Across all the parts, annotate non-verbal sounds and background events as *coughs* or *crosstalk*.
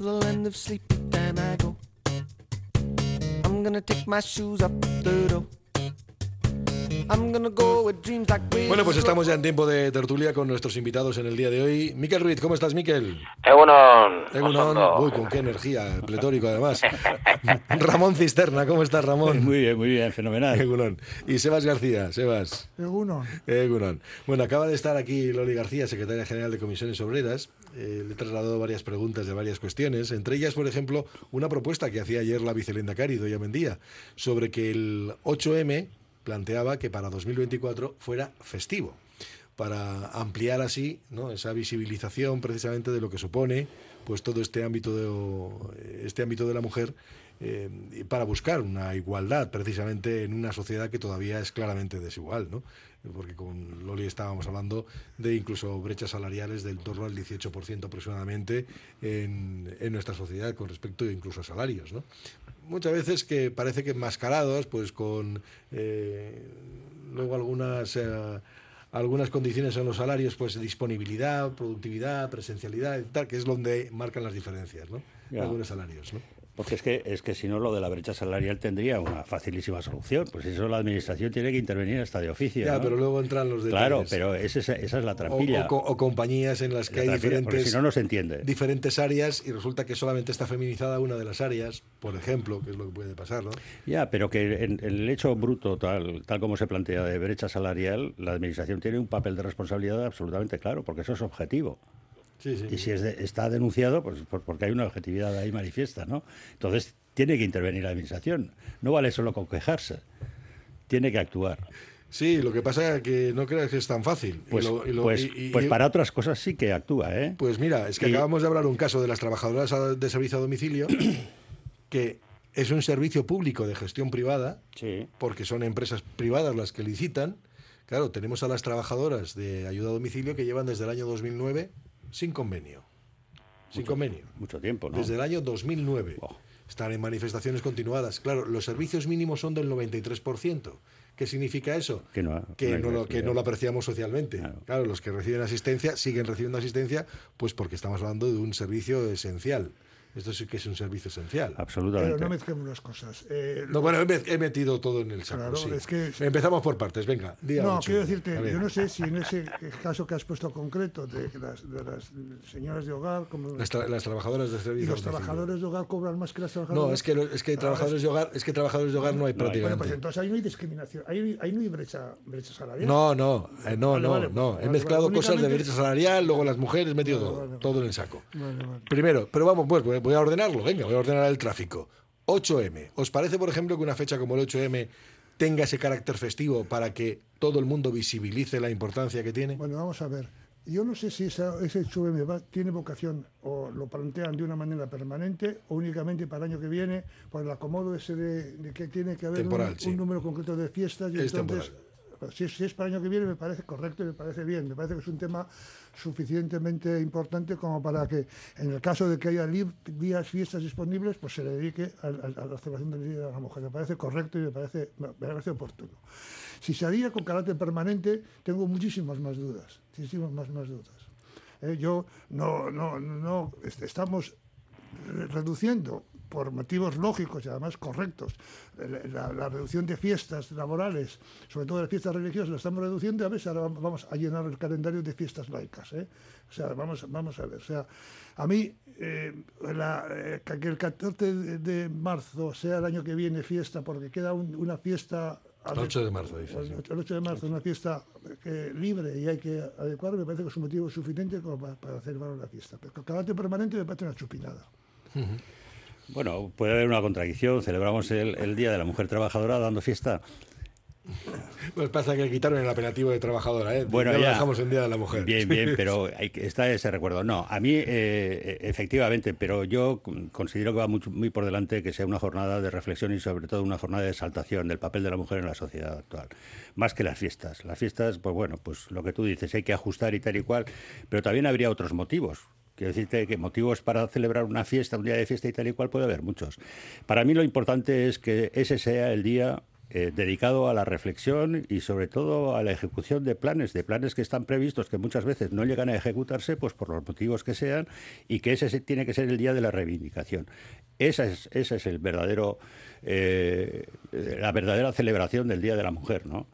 to the land of sleep, then I go. I'm gonna take my shoes up the door. Bueno, pues estamos ya en tiempo de tertulia con nuestros invitados en el día de hoy. Miquel Ruiz, ¿cómo estás, Miquel? Egunon. Egunon. Uy, con qué energía, pletórico además. *laughs* Ramón Cisterna, ¿cómo estás, Ramón? Muy bien, muy bien, fenomenal. Egunon. Y Sebas García, Sebas. Egunon. Egunon. Bueno, acaba de estar aquí Loli García, secretaria general de Comisiones Obreras. Eh, le he trasladado varias preguntas de varias cuestiones, entre ellas, por ejemplo, una propuesta que hacía ayer la vicelenda Cari, Doña Mendía, sobre que el 8M planteaba que para 2024 fuera festivo, para ampliar así esa visibilización precisamente de lo que supone pues todo este ámbito de, este ámbito de la mujer eh, para buscar una igualdad precisamente en una sociedad que todavía es claramente desigual, ¿no? Porque con Loli estábamos hablando de incluso brechas salariales del torno al 18% aproximadamente en, en, nuestra sociedad con respecto incluso a salarios. ¿no? muchas veces que parece que enmascarados, pues con eh, luego algunas eh, algunas condiciones en los salarios, pues disponibilidad, productividad, presencialidad, tal, que es donde marcan las diferencias, ¿no? Algunos salarios, ¿no? Porque es que, es que si no, lo de la brecha salarial tendría una facilísima solución. Pues eso la administración tiene que intervenir hasta de oficio. Ya, pero luego entran los detalles. Claro, pero esa, es la trampilla. O, compañías en las que hay diferentes. Si no, no se entiende. Diferentes áreas y resulta que solamente está feminizada una de las áreas, por ejemplo, que es lo que puede pasar, ¿no? Ya, pero que en, el hecho bruto, tal, tal como se plantea de brecha salarial, la administración tiene un papel de responsabilidad absolutamente claro, porque eso es objetivo. Y si está denunciado, pues porque hay una objetividad ahí manifiesta, ¿no? Entonces tiene que intervenir la administración. No vale solo con quejarse, tiene que actuar. Sí, lo que pasa es que no creas que es tan fácil. Pues, pues, pues para otras cosas sí que actúa, ¿eh? Pues mira, es que acabamos de hablar un caso de las trabajadoras de servicio a domicilio, *coughs* que es un servicio público de gestión privada, porque son empresas privadas las que licitan. Claro, tenemos a las trabajadoras de ayuda a domicilio que llevan desde el año 2009 sin convenio. Sin convenio. Mucho tiempo, ¿no? Desde el año 2009. Están en manifestaciones continuadas. Claro, los servicios mínimos son del 93%. ¿Qué significa eso? Que no, que no, lo, que no lo apreciamos socialmente. claro, los que reciben asistencia siguen recibiendo asistencia, pues porque estamos hablando de un servicio esencial. Esto sí que es un servicio esencial. Absolutamente. Pero no mezclemos las cosas. Eh, no, bueno, he metido todo en el saco. sí. es que, Empezamos por partes, venga. no, quiero decirte, yo no sé si en ese caso que has puesto concreto de las, de las señoras de hogar. Como las, trabajadoras de servicio. ¿Y los trabajadores de hogar cobran más que las trabajadoras? No, es que, es que, trabajadores, de hogar, es que trabajadores de hogar no hay prácticamente. Bueno, pues entonces ahí no hay discriminación, ahí, ahí no hay brecha, brecha salarial. No, no, eh, no, no, no. he mezclado cosas de brecha salarial, luego las mujeres, he metido todo, todo en el saco. Primero, pero vamos, pues voy a ordenarlo, venga voy a ordenar el tráfico. 8M. ¿Os parece, por ejemplo, que una fecha como el 8M tenga ese carácter festivo para que todo el mundo visibilice la importancia que tiene? Bueno, vamos a ver. Yo no sé si ese 8M tiene vocación o lo plantean de una manera permanente o únicamente para el año que viene, por el acomodo ese de, que tiene que haber un, número concreto de fiestas. Y entonces, si es, si es, para el año que viene me parece correcto y me parece bien. Me parece que es un tema suficientemente importante como para que en el caso de que haya días, fiestas disponibles, pues se le dedique a, la celebración del Día de la Mujer. Me parece correcto y me parece, me parece oportuno. Si se haría con carácter permanente, tengo muchísimas más dudas, muchísimas más dudas. Eh, yo no, no, no, estamos reduciendo por motivos lógicos y además correctos, la, reducción de fiestas laborales, sobre todo de fiestas religiosas, la estamos reduciendo y a veces ahora vamos a llenar el calendario de fiestas laicas. ¿eh? O sea, vamos, vamos a ver. O sea, a mí, eh, eh, que el 14 de marzo sea el año que viene fiesta, porque queda una fiesta el 8 de marzo, dice. El, 8 de marzo, una fiesta libre y hay que adecuar, me parece que es un motivo suficiente como para, para celebrar la fiesta. Pero el carácter permanente me parece una chupinada. Bueno, puede haber una contradicción. Celebramos el, Día de la Mujer Trabajadora dando fiesta. Pues pasa que quitaron el apelativo de trabajadora, ¿eh? Bueno, ya, dejamos en Día de la Mujer. Bien, bien, *laughs* pero hay, está ese recuerdo. No, a mí, eh, efectivamente, pero yo considero que va muy, muy, por delante que sea una jornada de reflexión y sobre todo una jornada de exaltación del papel de la mujer en la sociedad actual. Más que las fiestas. Las fiestas, pues bueno, pues lo que tú dices, hay que ajustar y tal y cual, pero también habría otros motivos Quiero decirte que motivos para celebrar una fiesta, un día de fiesta y tal y cual puede haber muchos. Para mí lo importante es que ese sea el día eh, dedicado a la reflexión y sobre todo a la ejecución de planes, de planes que están previstos que muchas veces no llegan a ejecutarse, pues por los motivos que sean, y que ese tiene que ser el día de la reivindicación. Esa es, ese es el verdadero, eh, la verdadera celebración del Día de la Mujer, ¿no?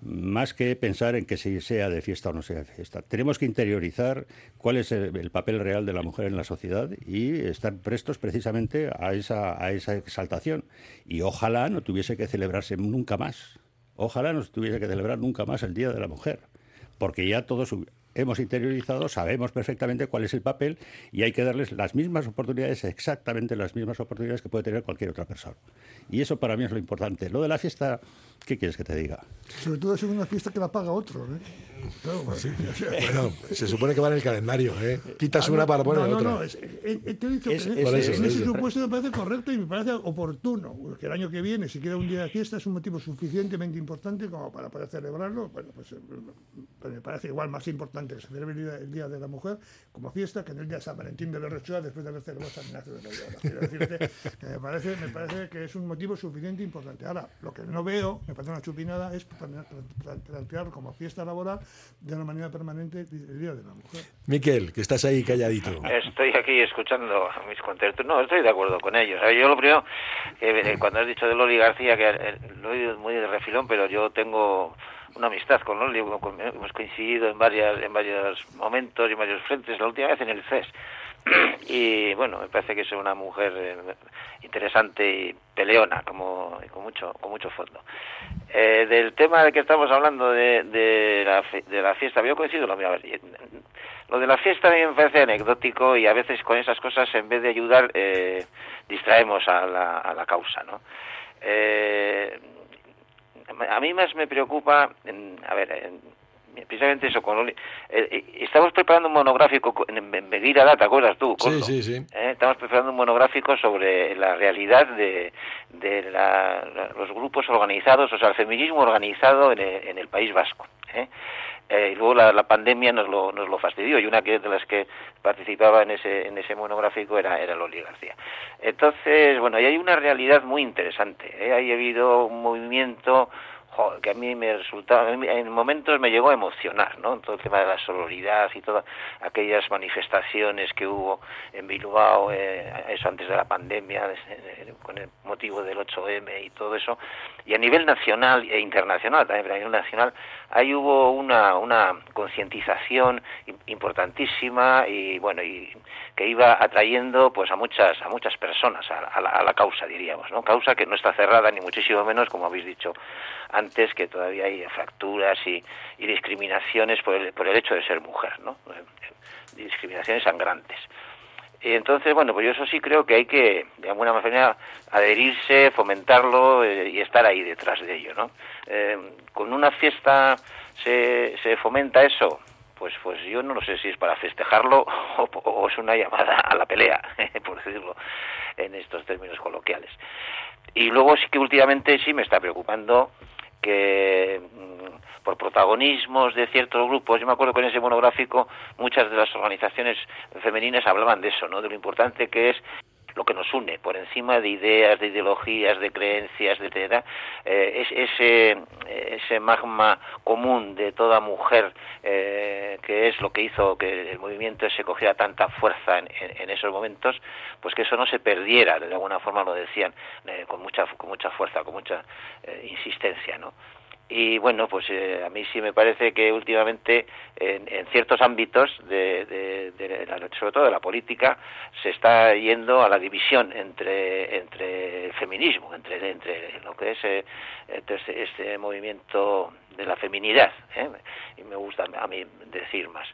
Más que pensar en que si sea de fiesta o no sea de fiesta. Tenemos que interiorizar cuál es el, papel real de la mujer en la sociedad y estar prestos precisamente a esa, a esa exaltación. Y ojalá no tuviese que celebrarse nunca más. Ojalá no tuviese que celebrar nunca más el Día de la Mujer, porque ya todos hemos interiorizado, sabemos perfectamente cuál es el papel y hay que darles las mismas oportunidades, exactamente las mismas oportunidades que puede tener cualquier otra persona. Y eso para mí es lo importante. Lo de la fiesta, ¿qué quieres que te diga? Sobre todo es una fiesta que la paga otro. ¿eh? *laughs* bueno, se supone que va en el calendario. ¿eh? Quitas ah, una para poner otra. No, no, te he dicho que en ese supuesto me parece correcto y me parece oportuno. Que el año que viene, si queda un día de fiesta, es un motivo suficientemente importante como para poder celebrarlo. Bueno, pues, eh, pues me parece igual más importante que se celebre el día, de la Mujer como fiesta que en el día de San Valentín de Berrechoa después de haber celebrado San Ignacio de Loyola. Quiero decirte que me parece, me parece que es un motivo suficiente importante. Ahora, lo que no veo, me parece una chupinada, es plantear como fiesta laboral de una manera permanente el Día de la Mujer. Miquel, que estás ahí calladito. Estoy aquí escuchando a mis contertulios. No, estoy de acuerdo con ellos. Yo lo primero, eh, cuando has dicho de Loli García, que lo he oído muy de refilón, pero yo tengo una amistad con Loli, hemos coincidido en, varias, en varios momentos y en varios frentes, la última vez en el CES. *clears throat* y bueno, me parece que es una mujer eh, interesante y peleona, como con mucho con mucho fondo. Eh, del tema de que estamos hablando de, de, la, de la fiesta, yo coincido lo mío. lo de la fiesta a mí me parece anecdótico y a veces con esas cosas, en vez de ayudar, eh, distraemos a la, a la causa, ¿no? Eh, a mí más me preocupa, a ver, precisamente eso, con eh, eh, estamos preparando un monográfico en, en Data, ¿te acuerdas tú? Sí, sí, sí. Eh, estamos preparando un monográfico sobre la realidad de, de los grupos organizados, o sea, el feminismo organizado en el, en el País Vasco. y luego la, pandemia nos lo, nos lo fastidió y una de las que participaba en ese, en ese monográfico era, era Loli García. Entonces, bueno, ahí hay una realidad muy interesante. ¿eh? Ahí ha habido un movimiento que a mí me resultaba, en momentos me llegó a emocionar, ¿no? Todo el tema de la sororidad y todas aquellas manifestaciones que hubo en Bilbao, eh, eso antes de la pandemia, con el motivo del 8M y todo eso. Y a nivel nacional e internacional, también a nivel nacional, ahí hubo una, una concientización importantísima y, bueno, y que iba atrayendo pues a muchas a muchas personas a, la, a la causa diríamos no causa que no está cerrada ni muchísimo menos como habéis dicho antes que todavía hay fracturas y, discriminaciones por el, por el hecho de ser mujer, ¿no? discriminaciones sangrantes. Entonces, bueno, pues yo eso sí creo que hay que, de alguna manera, adherirse, fomentarlo eh, y estar ahí detrás de ello, ¿no? Eh, con una fiesta se, se fomenta eso, pues pues yo no lo sé si es para festejarlo *laughs* o, o, es una llamada a la pelea, *laughs* por decirlo en estos términos coloquiales. Y luego sí que últimamente sí me está preocupando que mm, por protagonismos de ciertos grupos, yo me acuerdo que en ese monográfico muchas de las organizaciones femeninas hablaban de eso, ¿no? De lo importante que es lo que nos une, por encima de ideas, de ideologías, de creencias, etcétera, eh, es ese, magma común de toda mujer eh, que es lo que hizo que el movimiento se cogiera tanta fuerza en, en, esos momentos, pues que eso no se perdiera, de alguna forma lo decían eh, con mucha con mucha fuerza, con mucha eh, insistencia, ¿no? Y bueno pues eh, a mí sí me parece que últimamente en, en ciertos ámbitos de, de, la, sobre todo de la política se está yendo a la división entre entre el feminismo entre entre lo que es eh, este, este, movimiento de la feminidad ¿eh? y me gusta a mí decir más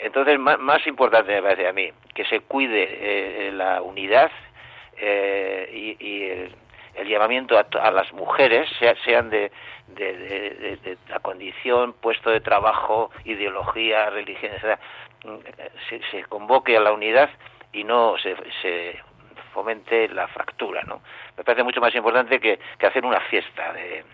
entonces más, más importante me parece a mí que se cuide eh, la unidad y, y el, el llamamiento a, a las mujeres, sean de, de, la condición, puesto de trabajo, ideología, religión, etc., se, se convoque a la unidad y no se, se fomente la fractura, ¿no? Me parece mucho más importante que, que hacer una fiesta de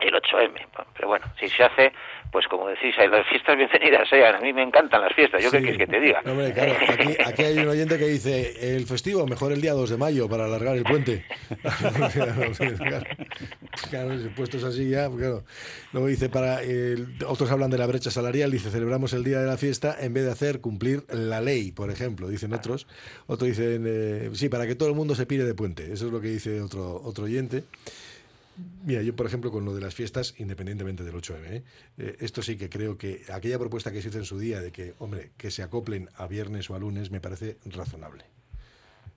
el 8M, pero bueno, si se hace, pues como decís, hay las fiestas bienvenidas sean. A mí me encantan las fiestas. ¿Yo qué quieres que te diga? hombre, claro, aquí, aquí, hay un oyente que dice, el festivo, mejor el día 2 de mayo para alargar el puente. *laughs* claro, puestos así ya, pues claro. Luego dice, para otros hablan de la brecha salarial, dice, celebramos el día de la fiesta en vez de hacer cumplir la ley, por ejemplo, dicen otros. Otros dicen, eh, sí, para que todo el mundo se pire de puente. Eso es lo que dice otro, otro oyente. Mira, yo por ejemplo con lo de las fiestas, independientemente del 8M, ¿eh? Eh, esto sí que creo que aquella propuesta que se hizo en su día de que, hombre, que se acoplen a viernes o a lunes me parece razonable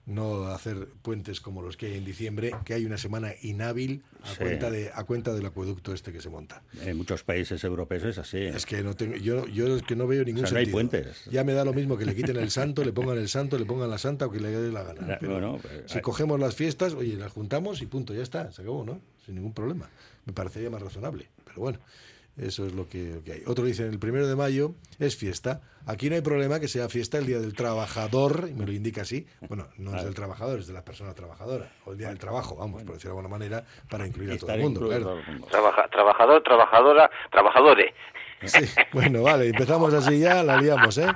no hacer puentes como los que hay en diciembre, que hay una semana inhábil a, cuenta, de, a cuenta del acueducto este que se monta. En muchos países europeos es así. Es que no tengo, yo, yo es que no veo ningún sentido. hay puentes. Ya me da lo mismo que le quiten el santo, le pongan el santo, le pongan la santa o que le dé la gana. si cogemos las fiestas, oye, las juntamos y punto, ya está, se acabó, ¿no? Sin ningún problema. Me parecería más razonable. Pero bueno. Eso es lo que, hay. Otro dice, el primero de mayo es fiesta. Aquí no hay problema que sea fiesta el Día del Trabajador, y me lo indica así. Bueno, no es del *laughs* trabajador, es de la persona trabajadora. O el Día del Trabajo, vamos, por decirlo de alguna manera, para incluir a todo el mundo. trabajador, trabajadora, trabajadores. Sí, bueno, vale, empezamos así ya, la liamos, ¿eh?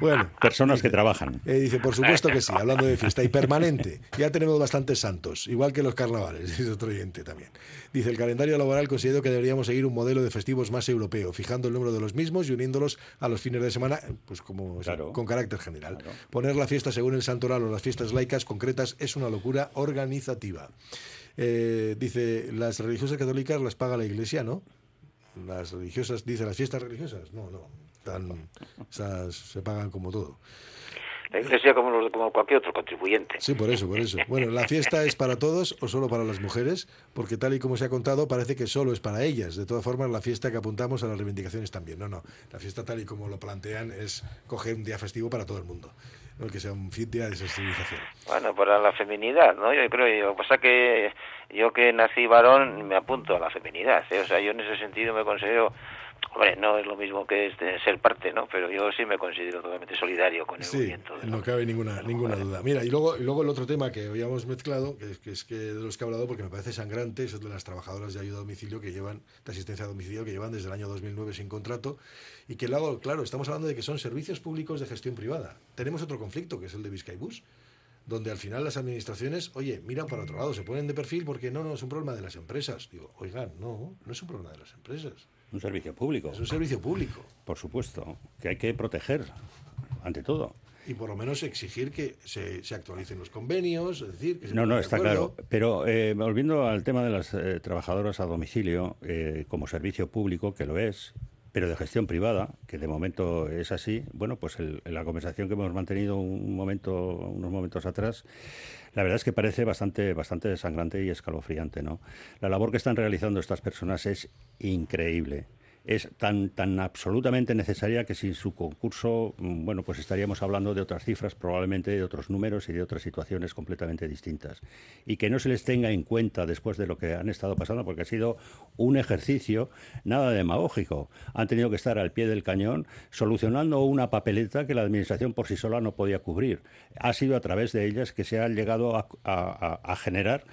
Bueno. Personas que trabajan. Eh, dice, por supuesto que sí, hablando de fiesta. Y permanente. Ya tenemos bastantes santos, igual que los carnavales, *laughs* es otro oyente también. Dice, el calendario laboral considero que deberíamos seguir un modelo de festivos más europeo, fijando el número de los mismos y uniéndolos a los fines de semana, pues como con carácter general. Poner la fiesta según el santoral o las fiestas laicas concretas es una locura organizativa. Eh, dice, las religiosas católicas las paga la iglesia, ¿no? Las religiosas, dice las fiestas religiosas, no, no, están, se pagan como todo. La iglesia como, como cualquier otro contribuyente. Sí, por eso, por eso. Bueno, ¿la fiesta es para todos o solo para las mujeres? Porque tal y como se ha contado, parece que solo es para ellas. De todas formas, la fiesta que apuntamos a las reivindicaciones también. No, no. La fiesta tal y como lo plantean es coger un día festivo para todo el mundo. No que sea un día de sensibilización. Bueno, para la feminidad, ¿no? Yo creo, lo que pasa que yo que nací varón me apunto a la feminidad, ¿eh? o sea, yo en ese sentido me considero Hombre, no es lo mismo que este, ser parte, ¿no? Pero yo sí me considero totalmente solidario con el sí, movimiento. no cabe ninguna, ninguna duda. Mira, y luego, y luego el otro tema que habíamos mezclado, que es, que es que de los que he hablado, porque me parece sangrante, es el de las trabajadoras de ayuda a domicilio que llevan, de asistencia a domicilio, que llevan desde el año 2009 sin contrato, y que luego, claro, estamos hablando de que son servicios públicos de gestión privada. Tenemos otro conflicto, que es el de Vizcaibus donde al final las administraciones, oye, miran para otro lado, se ponen de perfil porque no, no, es un problema de las empresas. Digo, oigan, no, no es un problema de las empresas. Un servicio público. Es un servicio público. Por supuesto, que hay que proteger, ante todo. Y por lo menos exigir que se, actualicen los convenios, es decir, que No, no, está claro. Pero eh, volviendo al tema de las eh, trabajadoras a domicilio, eh, como servicio público, que lo es, pero de gestión privada, que de momento es así, bueno, pues en la conversación que hemos mantenido un momento, unos momentos atrás, la verdad es que parece bastante, bastante desangrante y escalofriante, ¿no? La labor que están realizando estas personas es increíble es tan, tan absolutamente necesaria que sin su concurso, mm, bueno, pues estaríamos hablando de otras cifras, probablemente de otros números y de otras situaciones completamente distintas. Y que no se les tenga en cuenta después de lo que han estado pasando, porque ha sido un ejercicio nada demagógico. Han tenido que estar al pie del cañón solucionando una papeleta que la Administración por sí sola no podía cubrir. Ha sido a través de ellas que se ha llegado a, a generar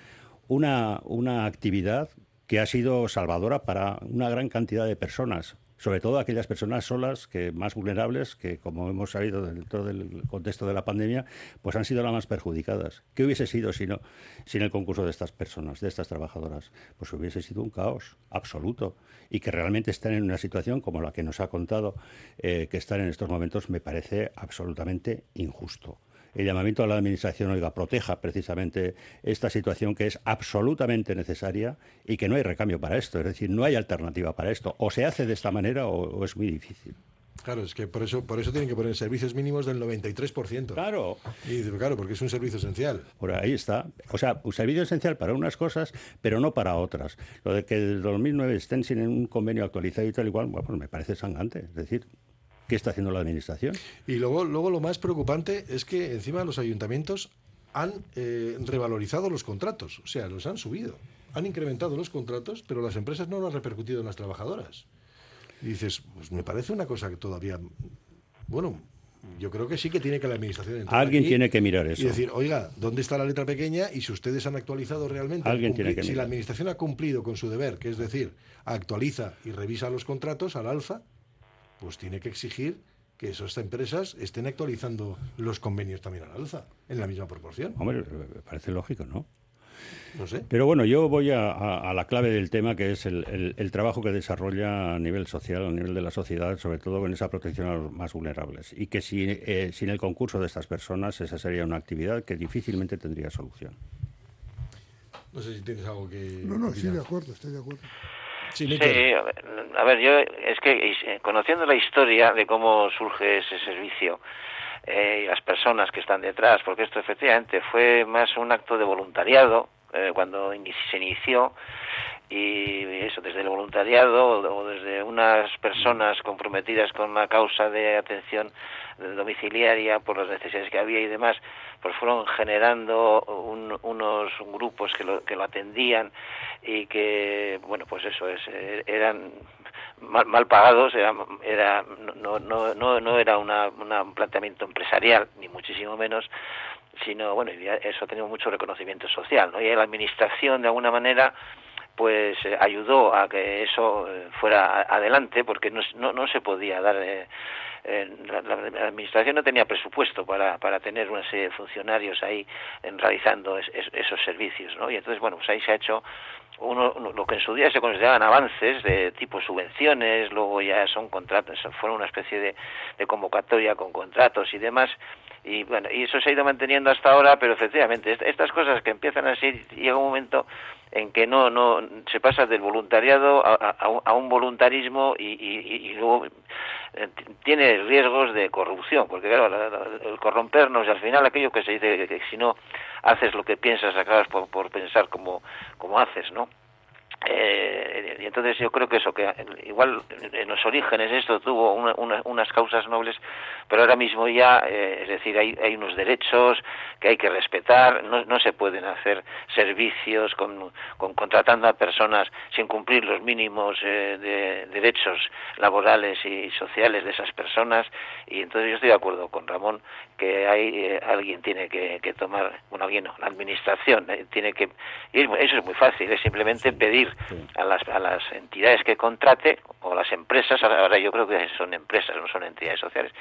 una, una actividad que ha sido salvadora para una gran cantidad de personas, sobre todo aquellas personas solas, que más vulnerables, que como hemos sabido dentro del contexto de la pandemia, pues han sido las más perjudicadas. ¿Qué hubiese sido si no, sin el concurso de estas personas, de estas trabajadoras? Pues hubiese sido un caos absoluto y que realmente están en una situación como la que nos ha contado eh, que están en estos momentos me parece absolutamente injusto el llamamiento a la Administración, oiga, proteja precisamente esta situación que es absolutamente necesaria y que no hay recambio para esto. Es decir, no hay alternativa para esto. O se hace de esta manera o, es muy difícil. Claro, es que por eso, por eso tienen que poner servicios mínimos del 93%. Claro. Y claro, porque es un servicio esencial. Por ahí está. O sea, un servicio esencial para unas cosas, pero no para otras. Lo de que el 2009 estén sin un convenio actualizado y tal igual, bueno, pues me parece sangrante. Es decir, ¿Qué está haciendo la Administración? Y luego, luego lo más preocupante es que encima los ayuntamientos han eh, revalorizado los contratos, o sea, los han subido. Han incrementado los contratos, pero las empresas no lo han repercutido en las trabajadoras. Y dices, pues me parece una cosa que todavía, bueno, yo creo que sí que tiene que la administración Alguien tiene que mirar eso. Y decir, oiga, ¿dónde está la letra pequeña? Y si ustedes han actualizado realmente. Alguien tiene que Si la administración ha cumplido con su deber, que es decir, actualiza y revisa los contratos al alza, pues tiene que exigir que esas empresas estén actualizando los convenios también al alza, en la misma proporción. Hombre, parece lógico, ¿no? No sé. Pero bueno, yo voy a, la clave del tema, que es el, trabajo que desarrolla a nivel social, a nivel de la sociedad, sobre todo con esa protección a los más vulnerables. Y que si, eh, sin el concurso de estas personas, esa sería una actividad que difícilmente tendría solución. No sé si tienes algo que... No, no, estoy de acuerdo, estoy de acuerdo. Sí, a ver, yo es que eh, conociendo la historia de cómo surge ese servicio eh, y las personas que están detrás, porque esto efectivamente fue más un acto de voluntariado eh, cuando se inició y eso desde el voluntariado o desde unas personas comprometidas con la causa de atención domiciliaria por las necesidades que había y demás, pues fueron generando unos grupos que lo, que lo atendían y que, bueno, pues eso es, eh, eran mal, pagados, era, era, no, no, no, no era una, un planteamiento empresarial, ni muchísimo menos, sino, bueno, eso ha tenido mucho reconocimiento social, ¿no? Y la administración, de alguna manera, pues eh, ayudó a que eso eh, fuera adelante, porque no, no, no se podía dar... Eh, la, administración no tenía presupuesto para, para tener una serie de funcionarios ahí realizando esos servicios, ¿no? Y entonces, bueno, pues ahí se ha hecho uno, lo que en su día se consideraban avances de tipo subvenciones, luego ya son contratos, fueron una especie de, de convocatoria con contratos y demás, y bueno, y eso se ha ido manteniendo hasta ahora, pero efectivamente, estas cosas que empiezan así, llega un momento en que no, no se pasa del voluntariado a, un voluntarismo y, y, luego eh, tiene riesgos de corrupción, porque claro, el corrompernos al final aquello que se dice que si no haces lo que piensas acabas por, por pensar como, como haces, ¿no? Eh, y entonces yo creo que eso, que igual en los orígenes esto tuvo unas causas nobles, pero ahora mismo ya, eh, es decir, hay, hay, unos derechos que hay que respetar, no, no se pueden hacer servicios con, contratando a personas sin cumplir los mínimos eh, de derechos laborales y sociales de esas personas, y entonces yo estoy de acuerdo con Ramón que hay alguien tiene que, tomar, bueno, alguien no, la administración tiene que, y eso es muy fácil, es simplemente pedir a, las, a las entidades que contrate o las empresas, ahora yo creo que son empresas, no son entidades sociales,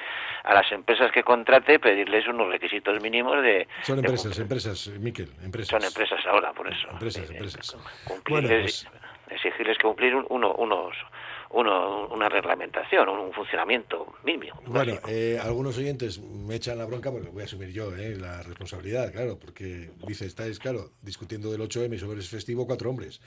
a las empresas que contrate pedirles unos requisitos mínimos de... Son empresas, empresas, Miquel, empresas. Son empresas ahora, por eso. Empresas, empresas. Cumplirles, pues exigirles que cumplir uno, unos uno, una reglamentación, un funcionamiento mínimo. Bueno, eh, algunos oyentes me echan la bronca porque voy a asumir yo eh, la responsabilidad, claro, porque dice, estáis, claro, discutiendo del 8M sobre ese festivo cuatro hombres.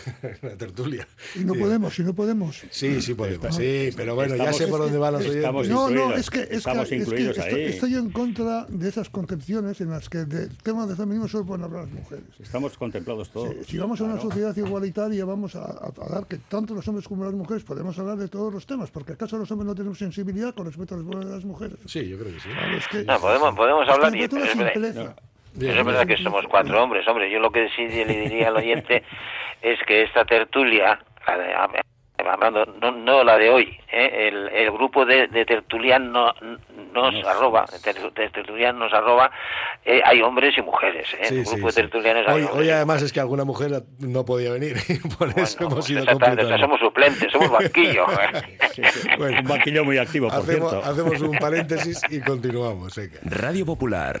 *laughs* la tertulia. Y no podemos, y no podemos. Sí, sí podemos, sí, pero bueno, ya sé por dónde van los oyentes. No, no, es que, es que, Estoy, en contra de esas concepciones en las que del tema de feminismo solo pueden hablar las mujeres. Estamos contemplados todos. si vamos a una sociedad igualitaria, vamos a, dar que tanto los hombres como las mujeres podemos hablar de todos los temas, porque acaso los hombres no tenemos sensibilidad con respecto a los de las mujeres. Sí, yo creo que sí. no, podemos, podemos hablar y... es verdad que somos cuatro hombres, hombre. Yo lo que sí le diría al oyente *laughs* es que esta tertulia, hablando no, no la de hoy, ¿eh? el, el, grupo de, de tertulian no, nos arroba, de tertulian nos arroba, eh, hay hombres y mujeres. ¿eh? el grupo de tertulianos hoy, hoy, además es que alguna mujer no podía venir, *laughs* por eso hemos ido Somos suplentes, somos banquillo. *laughs* un banquillo muy activo, por hacemos, cierto. Hacemos un paréntesis y continuamos. Radio Popular,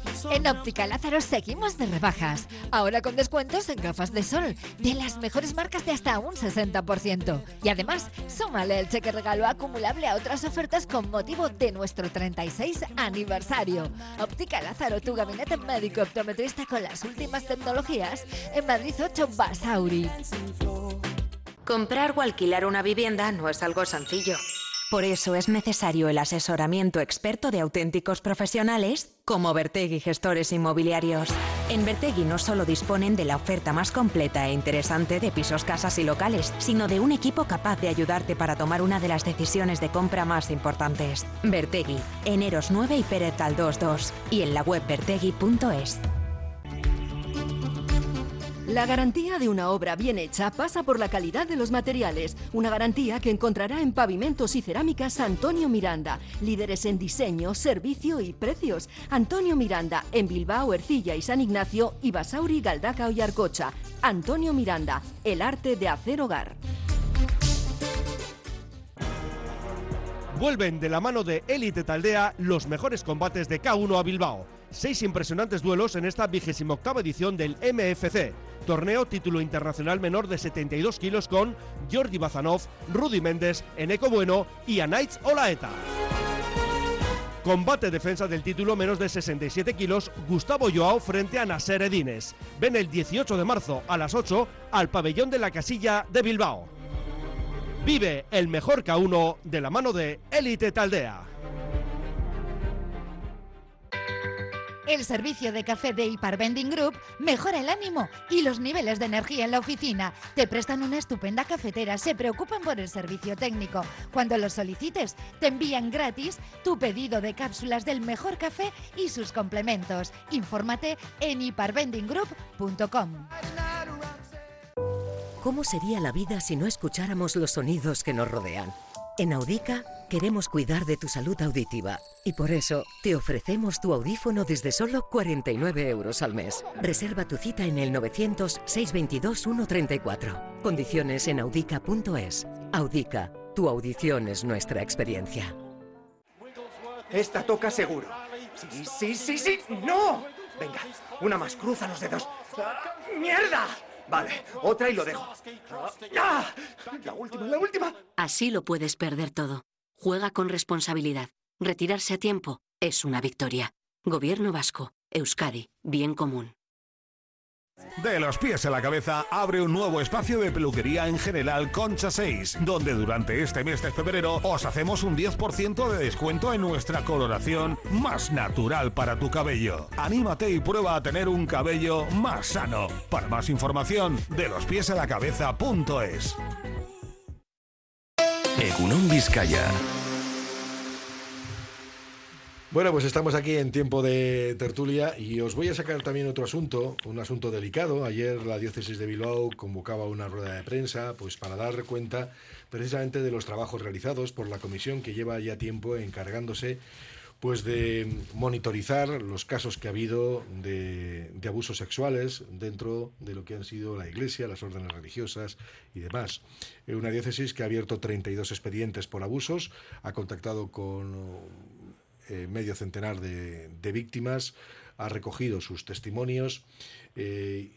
En Óptica Lázaro seguimos de rebajas. Ahora con descuentos en gafas de sol, de las mejores marcas de hasta un 60%. Y además, súmale el cheque regalo acumulable a otras ofertas con motivo de nuestro 36 aniversario. Óptica Lázaro, tu gabinete médico optometrista con las últimas tecnologías en Madrid 8 Basauri. Comprar o alquilar una vivienda no es algo sencillo. Por eso es necesario el asesoramiento experto de auténticos profesionales como Vertegui Gestores Inmobiliarios. En Vertegui no solo disponen de la oferta más completa e interesante de pisos, casas y locales, sino de un equipo capaz de ayudarte para tomar una de las decisiones de compra más importantes. Vertegui, Eneros 9 y Pérez 22 y en la web vertegui.es. La garantía de una obra bien hecha pasa por la calidad de los materiales, una garantía que encontrará en Pavimentos y Cerámicas Antonio Miranda, líderes en diseño, servicio y precios. Antonio Miranda, en Bilbao, Ercilla y San Ignacio, y Basauri, Galdaca y Arcocha. Antonio Miranda, el arte de hacer hogar. Vuelven de la mano de Elite Taldea los mejores combates de K1 a Bilbao. Seis impresionantes duelos en esta vigésima octava edición del MFC torneo título internacional menor de 72 kilos con Georgi Bazanov, Rudy Méndez, Eneco Bueno y Anaitz Olaeta. Combate defensa del título menos de 67 kilos, Gustavo Joao frente a Nasser Edines. Ven el 18 de marzo a las 8 al pabellón de la casilla de Bilbao. Vive el mejor K1 de la mano de Elite Taldea. El servicio de café de Ipar Vending Group mejora el ánimo y los niveles de energía en la oficina. Te prestan una estupenda cafetera, se preocupan por el servicio técnico. Cuando lo solicites, te envían gratis tu pedido de cápsulas del mejor café y sus complementos. Infórmate en hiparvendinggroup.com. ¿Cómo sería la vida si no escucháramos los sonidos que nos rodean? En Audica queremos cuidar de tu salud auditiva y por eso te ofrecemos tu audífono desde solo 49 euros al mes. Reserva tu cita en el 900-622-134. Condiciones en audica.es. Audica, tu audición es nuestra experiencia. Esta toca seguro. Sí, sí, sí, sí. ¡No! Venga, una más, cruza los dedos. ¡Mierda! Vale, otra y lo dejo. ¡Ah! La última, la última. Así lo puedes perder todo. Juega con responsabilidad. Retirarse a tiempo es una victoria. Gobierno vasco, Euskadi, bien común. De los pies a la cabeza abre un nuevo espacio de peluquería en general Concha 6, donde durante este mes de febrero os hacemos un 10% de descuento en nuestra coloración más natural para tu cabello. Anímate y prueba a tener un cabello más sano. Para más información, de los pies a la cabeza.es. Egunon Vizcaya. Bueno, pues estamos aquí en tiempo de tertulia y os voy a sacar también otro asunto, un asunto delicado. Ayer la diócesis de Bilbao convocaba una rueda de prensa pues para dar cuenta precisamente de los trabajos realizados por la comisión que lleva ya tiempo encargándose pues de monitorizar los casos que ha habido de, abusos sexuales dentro de lo que han sido la Iglesia, las órdenes religiosas y demás. Una diócesis que ha abierto 32 expedientes por abusos, ha contactado con eh, medio centenar de, víctimas, ha recogido sus testimonios eh,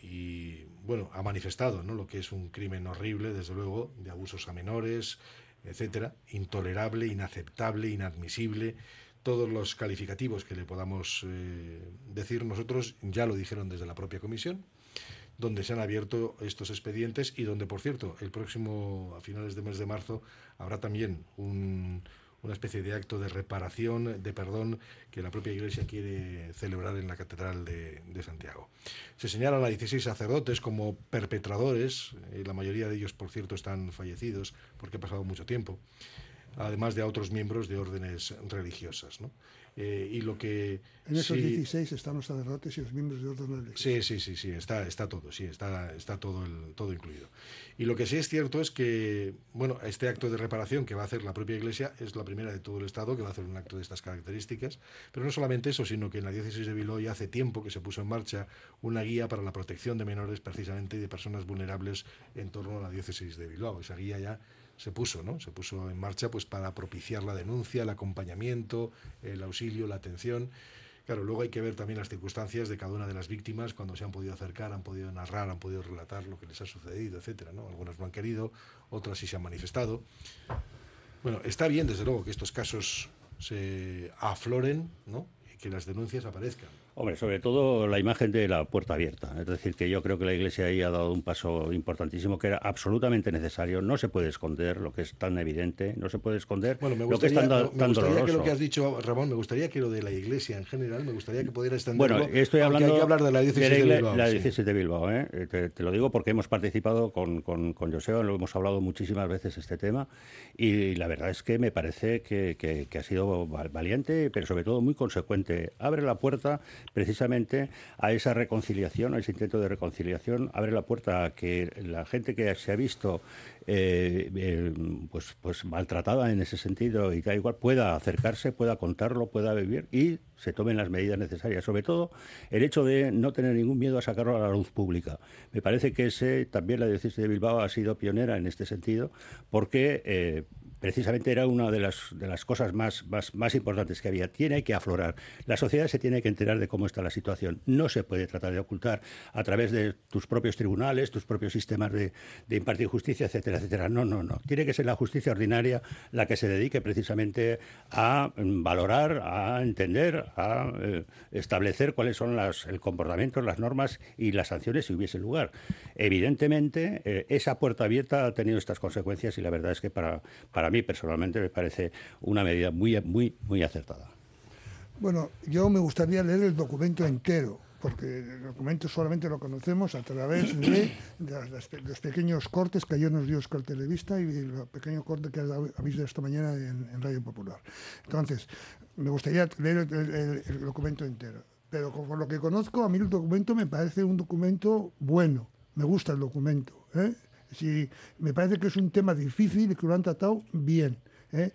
y, bueno, ha manifestado ¿no? lo que es un crimen horrible, desde luego, de abusos a menores, etcétera, intolerable, inaceptable, inadmisible. Todos los calificativos que le podamos eh, decir nosotros ya lo dijeron desde la propia comisión donde se han abierto estos expedientes y donde, por cierto, el próximo, a finales de mes de marzo, habrá también un, una especie de acto de reparación, de perdón, que la propia Iglesia quiere celebrar en la Catedral de, Santiago. Se señalan a 16 sacerdotes como perpetradores, eh, la mayoría de ellos, por cierto, están fallecidos porque ha pasado mucho tiempo, además de a otros miembros de órdenes religiosas. ¿no? Eh, y lo que en esos 16 están los sacerdotes y los miembros de orden religiosos. Sí, sí, sí, sí, está, está todo, sí, está, está todo, el, todo incluido. Y lo que sí es cierto es que, bueno, este acto de reparación que va a hacer la propia Iglesia es la primera de todo el Estado que va a hacer un acto de estas características, pero no solamente eso, sino que en la diócesis de Bilbao ya hace tiempo que se puso en marcha una guía para la protección de menores precisamente y de personas vulnerables en torno a la diócesis de Bilbao. Esa guía ya se puso, ¿no? Se puso en marcha pues para propiciar la denuncia, el acompañamiento, el auxilio, la atención. Claro, luego hay que ver también las circunstancias de cada una de las víctimas cuando se han podido acercar, han podido narrar, han podido relatar lo que les ha sucedido, etcétera, ¿no? Algunas no han querido, otras sí se han manifestado. Bueno, está bien desde luego que estos casos se afloren, ¿no? Y que las denuncias aparezcan. Hombre, sobre todo la imagen de la puerta abierta. Es decir, que yo creo que la Iglesia ahí ha dado un paso importantísimo que era absolutamente necesario. No se puede esconder lo que es tan evidente, no se puede esconder bueno, me gustaría, lo que es tan, me gustaría que lo que has dicho, Ramón, me gustaría que lo de la Iglesia en general, me gustaría que pudiera extenderlo. Bueno, estoy hablando hay que hablar de la diócesis de, Bilbao. La diócesis de Bilbao, ¿eh? te, lo digo porque hemos participado con, con, con Joseba, lo hemos hablado muchísimas veces este tema y la verdad es que me parece que, que, que ha sido valiente, pero sobre todo muy consecuente. Abre la puerta precisamente a esa reconciliación, a ese intento de reconciliación, abre la puerta a que la gente que se ha visto eh, eh, pues, pues maltratada en ese sentido y da igual pueda acercarse, pueda contarlo, pueda vivir y se tomen las medidas necesarias. Sobre todo el hecho de no tener ningún miedo a sacarlo a la luz pública. Me parece que ese también la diócesis de Bilbao ha sido pionera en este sentido porque eh, precisamente era una de las, de las cosas más, más, más, importantes que había. Tiene que aflorar. La sociedad se tiene que enterar de cómo está la situación. No se puede tratar de ocultar a través de tus propios tribunales, tus propios sistemas de, de impartir justicia, etcétera, etcétera. No, no, no. Tiene que ser la justicia ordinaria la que se dedique precisamente a valorar, a entender, a eh, establecer cuáles son las, el comportamiento, las normas y las sanciones si hubiese lugar. Evidentemente, eh, esa puerta abierta ha tenido estas consecuencias y la verdad es que para, para mí personalmente me parece una medida muy, muy, muy acertada. Bueno, yo me gustaría leer el documento entero, porque el documento solamente lo conocemos a través de, *clears throat* los pequeños cortes que ayer nos dio Oscar Televista y el pequeño corte que ha visto esta mañana en, Radio Popular. Entonces, me gustaría leer el, documento entero. Pero por lo que conozco, a mí el documento me parece un documento bueno. Me gusta el documento. ¿eh? Si, me parece que es un tema difícil y que lo han tratado bien. ¿eh?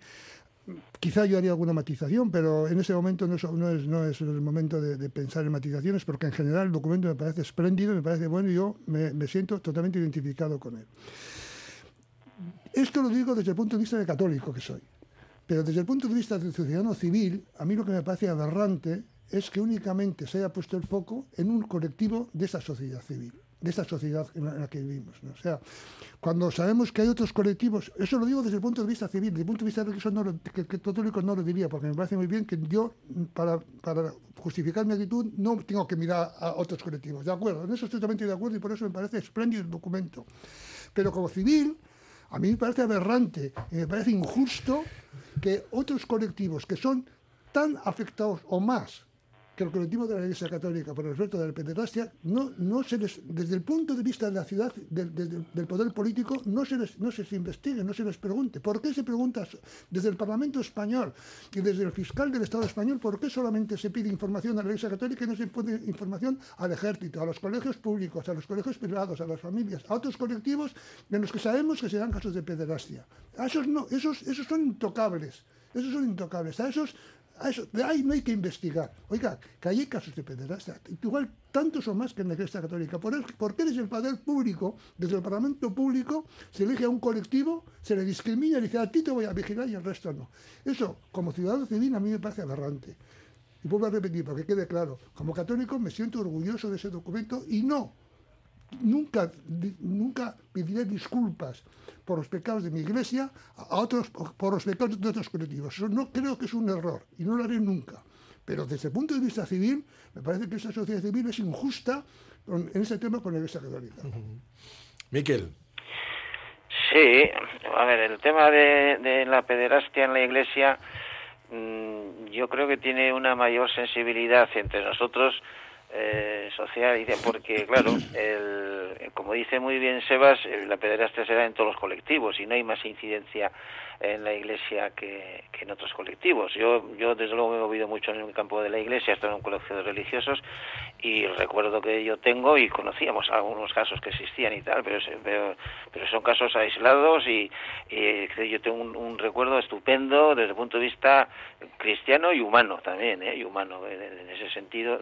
Quizá yo haría alguna matización, pero en ese momento no es, el momento de, pensar en matizaciones, porque en general el documento me parece espléndido, me parece bueno y yo me, me siento totalmente identificado con él. Esto lo digo desde el punto de vista de católico que soy. Pero desde el punto de vista del ciudadano civil, a mí lo que me parece aberrante es que únicamente se haya puesto el foco en un colectivo de esa sociedad civil de esta sociedad en la, que vivimos. O sea, cuando sabemos que hay otros colectivos, eso lo digo desde el punto de vista civil, desde el punto de vista religioso no lo, que, que católico no lo diría, porque me parece muy bien que yo, para, para justificar mi actitud, no tengo que mirar a otros colectivos. De acuerdo, en eso estoy totalmente de acuerdo y por eso me parece espléndido el documento. Pero como civil, a mí me parece aberrante y me parece injusto que otros colectivos que son tan afectados o más que el colectivo de la Iglesia Católica por el efecto de la pederastia, no, no se les, desde el punto de vista de la ciudad, del poder político, no se, les, no se investigue, no se les pregunte. ¿Por qué se pregunta desde el Parlamento español y desde el fiscal del Estado español, por qué solamente se pide información a la Iglesia Católica y no se pide información al ejército, a los colegios públicos, a los colegios privados, a las familias, a otros colectivos en los que sabemos que se dan casos de pederastia? A esos, no, esos, esos son intocables. Esos son intocables. A esos eso, ahí no hay que investigar. Oiga, que hay casos de pederastia, igual tantos o más que en la Iglesia Católica. ¿Por, qué desde el poder público, desde el Parlamento público, se elige a un colectivo, se le discrimina y dice a ti te voy a vigilar y al resto no? Eso, como ciudadano civil, a mí me parece aberrante. Y vuelvo a repetir, para que quede claro, como católico me siento orgulloso de ese documento y no, nunca, nunca pediré disculpas por los pecados de mi iglesia a otros por los pecados de otros colectivos. Eso no creo que es un error y no lo haré nunca. Pero desde el punto de vista civil, me parece que esa sociedad civil es injusta en ese tema con la Iglesia Católica. Miquel. Sí, a ver, el tema de, de la pederastia en la Iglesia, mm, yo creo que tiene una mayor sensibilidad entre nosotros eh, social, porque claro, el, como dice muy bien Sebas, eh, la pederastia se da en todos los colectivos y no hay más incidencia en la iglesia que, en otros colectivos. Yo, yo desde luego me he movido mucho en el campo de la iglesia, he estado en un colegio de religiosos y recuerdo que yo tengo y conocíamos algunos casos que existían y tal, pero, pero, son casos aislados y, yo tengo un, recuerdo estupendo desde el punto de vista cristiano y humano también, ¿eh? y humano en, ese sentido.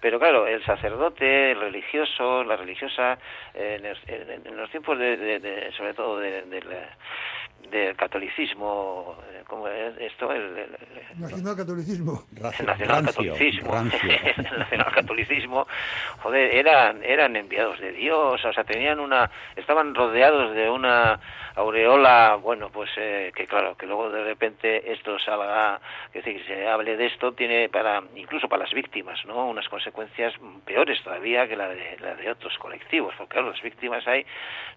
Pero claro, el sacerdote, el religioso, la religiosa, en, los tiempos de, sobre todo de, del catolicismo, eh, como es esto, el, nacional catolicismo, el nacional catolicismo, *laughs* el nacional catolicismo, joder, eran eran enviados de Dios, o sea, tenían una, estaban rodeados de una aureola, bueno, pues eh, que claro, que luego de repente esto salga, que se hable de esto tiene para, incluso para las víctimas, ¿no? Unas consecuencias peores todavía que la de, la de otros colectivos, porque claro, las víctimas hay,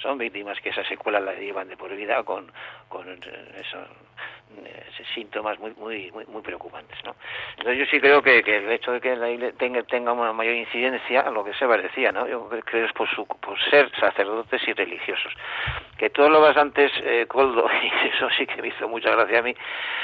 son víctimas que esa secuela la llevan de por vida con, con esos síntomas muy, muy, muy, muy preocupantes, ¿no? Entonces yo sí creo que, el hecho de que la iglesia tenga, tenga una mayor incidencia, a lo que se decía, ¿no? Yo creo que es por, su, por ser sacerdotes y religiosos. Que todo lo vas antes, eh, Coldo, *laughs* y eso sí que me hizo mucha gracia a mí,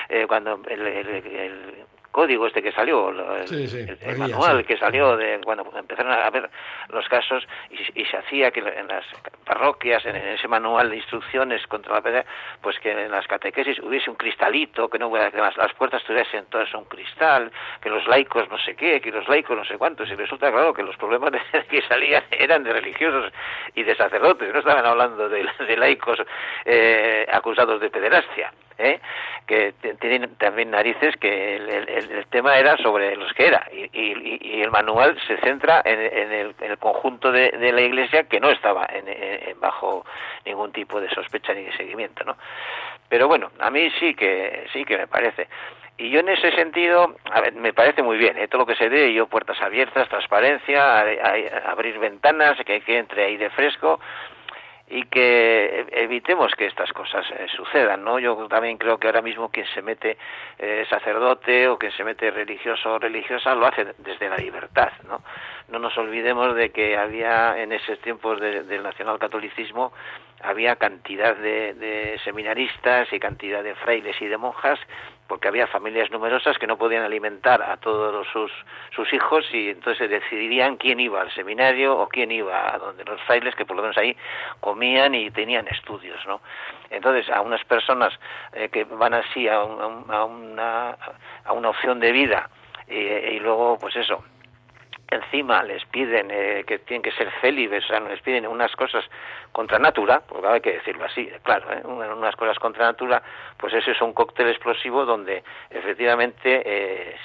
eh, cuando el código este que salió, el, manual que salió de cuando empezaron a ver los casos y, se hacía que en las parroquias, en, ese manual de instrucciones contra la pedra, pues que en las catequesis hubiese un cristalito, que no que las, las puertas tuviesen todas un cristal, que los laicos no sé qué, que los laicos no sé cuántos, y resulta claro que los problemas que salían eran de religiosos y de sacerdotes, no estaban hablando de, laicos eh, acusados de pederastia. ¿Eh? que tienen también narices que el, tema era sobre los que era y, el manual se centra en, el, conjunto de, la Iglesia que no estaba en, bajo ningún tipo de sospecha ni de seguimiento, ¿no? Pero bueno, a mí sí que sí que me parece. Y yo en ese sentido, a ver, me parece muy bien, ¿eh? todo lo que se dé, yo puertas abiertas, transparencia, abrir ventanas, que, que entre aire fresco, y que evitemos que estas cosas eh, sucedan, ¿no? Yo también creo que ahora mismo quien se mete eh, sacerdote o quien se mete religioso o religiosa lo hace desde la libertad, ¿no? No nos olvidemos de que había en esos tiempos del nacionalcatolicismo había cantidad de, seminaristas y cantidad de frailes y de monjas porque había familias numerosas que no podían alimentar a todos sus, sus hijos y entonces decidirían quién iba al seminario o quién iba a donde los frailes que por lo menos ahí comían y tenían estudios, ¿no? Entonces a unas personas eh, que van así a, a, una, a una opción de vida y luego pues eso encima les piden eh, que tienen que ser célibes, o sea, les piden unas cosas contra natura, porque hay que decirlo así, claro, ¿eh? unas cosas contra natura, pues ese es un cóctel explosivo donde efectivamente eh,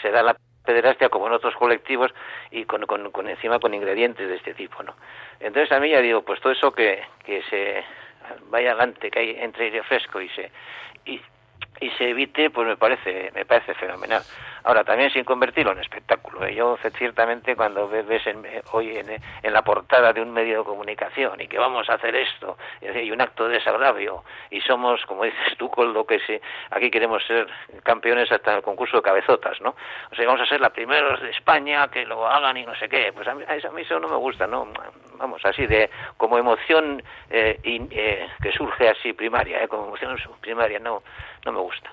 se, da la pederastia como en otros colectivos y con, con, encima con ingredientes de este tipo, ¿no? Entonces a mí ya digo, pues todo eso que, que se vaya adelante, que hay entre aire fresco y se y, y se evite, pues me parece me parece fenomenal. Ahora, también sin convertirlo en espectáculo. ¿eh? Yo, ciertamente, cuando ves hoy en, la portada de un medio de comunicación y que vamos a hacer esto, y un acto de desagravio, y somos, como dices tú, con lo que se, aquí queremos ser campeones hasta el concurso de cabezotas, ¿no? O sea, vamos a ser la primeros de España que lo hagan y no sé qué. Pues a mí, a mí eso no me gusta, ¿no? Vamos, así de, como emoción eh, eh, que surge así primaria, como emoción primaria, no, no me gusta.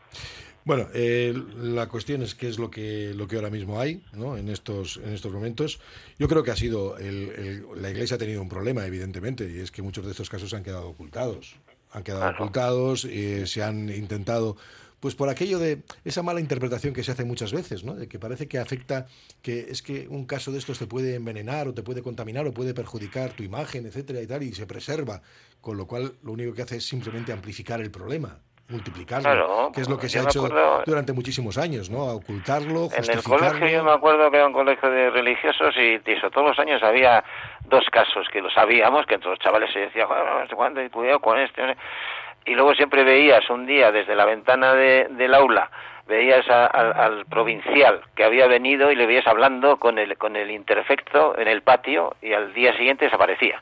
Bueno, eh, la cuestión es qué es lo que, lo que ahora mismo hay ¿no? en, estos, en estos momentos. Yo creo que ha sido, la Iglesia ha tenido un problema, evidentemente, y es que muchos de estos casos han quedado ocultados. Han quedado ocultados, y se han intentado pues por aquello de esa mala interpretación que se hace muchas veces, ¿no? De que parece que afecta, que es que un caso de estos te puede envenenar o te puede contaminar o puede perjudicar tu imagen, etcétera y tal, y se preserva, con lo cual lo único que hace es simplemente amplificar el problema multiplicarlo, que es lo que se ha hecho durante muchísimos años, ¿no? ocultarlo, En el colegio yo me acuerdo que era un colegio de religiosos y eso, todos los años había dos casos que lo sabíamos, que entre los chavales se decía, ¿cuándo? cuidado con este. Y luego siempre veías un día desde la ventana del aula, veías al, provincial que había venido y le veías hablando con el, con el interfecto en el patio y al día siguiente desaparecía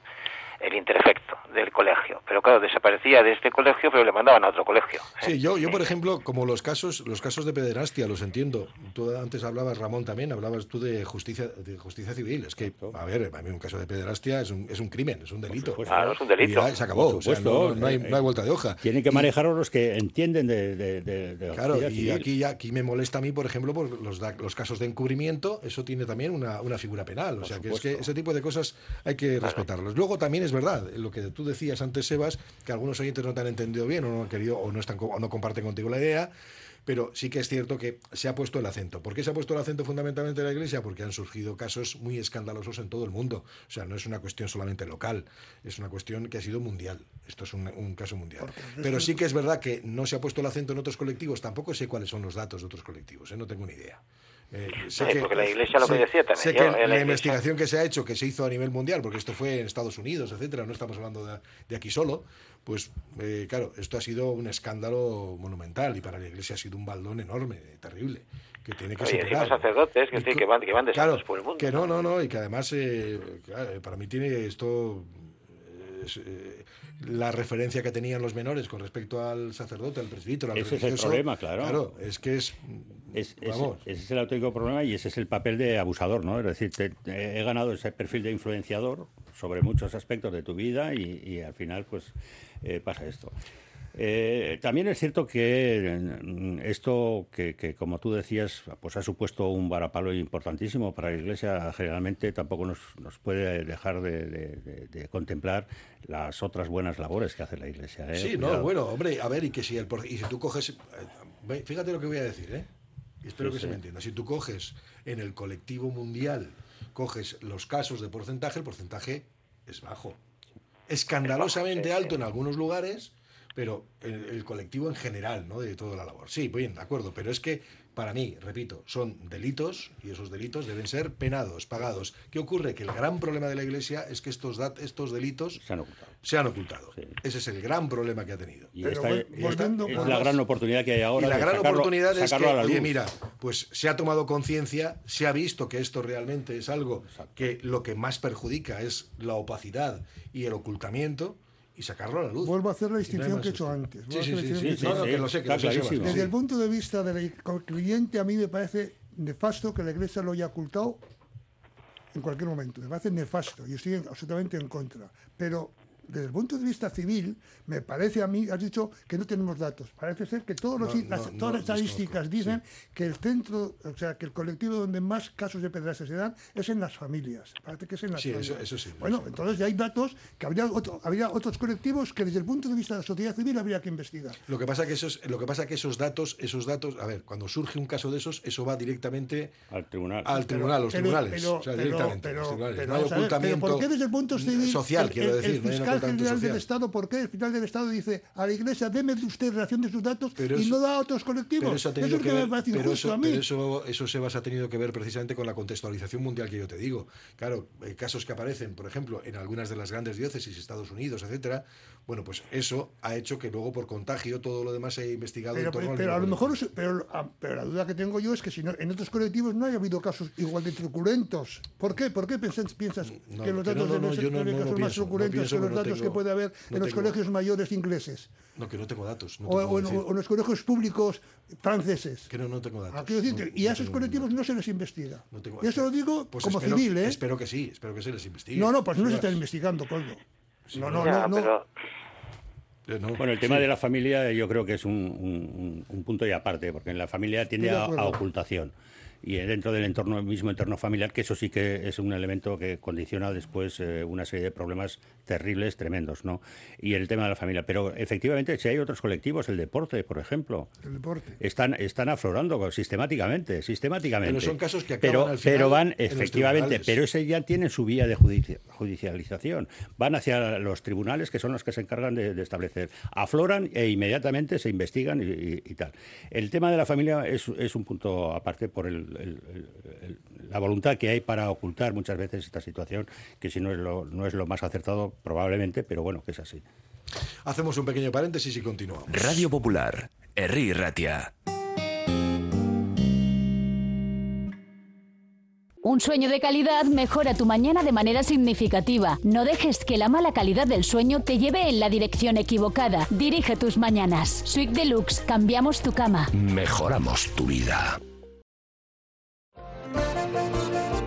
el interefecto del colegio. Pero claro, desaparecía de este colegio, pero le mandaban a otro colegio. ¿eh? Sí, yo, yo por ejemplo, como los casos, los casos de pederastia, los entiendo. Tú antes hablabas, Ramón, también, hablabas tú de justicia, de justicia civil. Es que, a ver, a mí un caso de pederastia es un, es un crimen, es un delito. Claro, es un delito. se acabó, no, hay, no, hay, vuelta de hoja. Tienen que manejarlo los que entienden de... de, claro, y aquí, aquí me molesta a mí, por ejemplo, por los, los casos de encubrimiento, eso tiene también una, una figura penal. O sea, que es que ese tipo de cosas hay que respetarlos. Luego también es verdad lo que tú decías antes, Sebas, que algunos oyentes no te han entendido bien o no han querido o no están o no comparten contigo la idea pero sí que es cierto que se ha puesto el acento. ¿Por qué se ha puesto el acento fundamentalmente en la Iglesia? Porque han surgido casos muy escandalosos en todo el mundo. O sea, no es una cuestión solamente local, es una cuestión que ha sido mundial. Esto es un, caso mundial. Pero sí que es verdad que no se ha puesto el acento en otros colectivos. Tampoco sé cuáles son los datos de otros colectivos, ¿eh? no tengo ni idea. Eh, porque la Iglesia lo que decía también. Sé que la, investigación que se ha hecho, que se hizo a nivel mundial, porque esto fue en Estados Unidos, etcétera, no estamos hablando de, aquí solo, pues eh, claro, esto ha sido un escándalo monumental y para la Iglesia ha sido un baldón enorme, terrible, que tiene que ser superar. sacerdotes que, que, van, que van claro, por el mundo. Que no, no, no, y que además, eh, para mí tiene esto la referencia que tenían los menores con respecto al sacerdote, al presbítero, al Ese es el problema, claro. Claro, es que es... ese es el auténtico problema y ese es el papel de abusador, ¿no? Es decir, he ganado ese perfil de influenciador sobre muchos aspectos de tu vida y, al final, pues, eh, pasa esto. Eh, también es cierto que mm, esto, que, como tú decías, pues ha supuesto un varapalo importantísimo para la Iglesia, generalmente tampoco nos, puede dejar de, contemplar las otras buenas labores que hace la Iglesia. ¿eh? Sí, no, bueno, hombre, a ver, y que si, el, y si tú coges, eh, fíjate lo que voy a decir, ¿eh? Espero que se me entienda, si tú coges en el colectivo mundial, coges los casos de porcentaje, el porcentaje es bajo. Escandalosamente alto en algunos lugares pero el, colectivo en general, ¿no? De toda la labor. Sí, bien, de acuerdo, pero es que para mí, repito, son delitos y esos delitos deben ser penados, pagados. ¿Qué ocurre? Que el gran problema de la Iglesia es que estos, estos delitos se han ocultado. Se han ocultado. Ese es el gran problema que ha tenido. Y esta, es la gran oportunidad que hay ahora. Y la gran oportunidad es que, oye, mira, pues se ha tomado conciencia, se ha visto que esto realmente es algo que lo que más perjudica es la opacidad y el ocultamiento y sacarlo a la luz. Vuelvo a hacer la distinción que he hecho antes. Sí, sí, sí, lo sé Desde el punto de vista del cliente, a mí me parece nefasto que la Iglesia lo haya ocultado en cualquier momento. Me parece nefasto y estoy absolutamente en contra. Pero desde el punto de vista civil, me parece a mí, has dicho que no tenemos datos. Parece ser que todos los, las, todas las estadísticas dicen que el centro, o sea, que el colectivo donde más casos de pederastia se dan es en las familias. Parece que es en las familias. Eso, sí. Bueno, entonces ya hay datos que habría, otro, habría otros colectivos que desde el punto de vista de la sociedad civil habría que investigar. Lo que pasa que esos, lo que pasa que esos datos, esos datos, a ver, cuando surge un caso de esos, eso va directamente al tribunal, al tribunal, los tribunales, o sea, directamente, los tribunales. no hay ocultamiento ¿por qué desde el punto civil, social, quiero decir, general del Estado, ¿por qué el fiscal del Estado dice a la Iglesia, deme usted relación de sus datos y no da a otros colectivos? eso, es que, me parece pero eso, a mí. eso, eso se ha tenido que ver precisamente con la contextualización mundial que yo te digo. Claro, casos que aparecen, por ejemplo, en algunas de las grandes diócesis, Estados Unidos, etcétera, bueno, pues eso ha hecho que luego por contagio todo lo demás se haya investigado pero, en torno pero, a lo mejor, pero, pero, la duda que tengo yo es que si no, en otros colectivos no haya habido casos igual de truculentos. ¿Por qué? ¿Por qué piensas, piensas que los datos de los son más truculentos que los datos que puede haber en los colegios mayores ingleses? No, que no tengo datos. o, en, los colegios públicos franceses. Que no, no tengo datos. Ah, y a esos colectivos no se les investiga. y eso lo digo pues como civil, ¿eh? Espero que sí, espero que se les investigue. No, no, pues no se están investigando, Coldo. No, no, no, no. Bueno, el tema de la familia yo creo que es un, punto y aparte, porque en la familia tiende a, ocultación y dentro del entorno mismo entorno familiar, que eso sí que es un elemento que condiciona después eh, una serie de problemas terribles, tremendos, ¿no? Y el tema de la familia. Pero efectivamente, si hay otros colectivos, el deporte, por ejemplo, el deporte. Están, están aflorando sistemáticamente, sistemáticamente. Pero son casos que acaban pero, al final pero van, efectivamente, pero ese ya tiene su vía de judicialización. Van hacia los tribunales, que son los que se encargan de, establecer. Afloran e inmediatamente se investigan y, tal. El tema de la familia es, es un punto aparte por el la voluntad que hay para ocultar muchas veces esta situación, que si no es lo, no es lo más acertado probablemente, pero bueno, que es así. Hacemos un pequeño paréntesis y continuamos. Radio Popular, Herri Ratia. Un sueño de calidad mejora tu mañana de manera significativa. No dejes que la mala calidad del sueño te lleve en la dirección equivocada. Dirige tus mañanas. Sweet Deluxe, cambiamos tu cama. Mejoramos tu vida.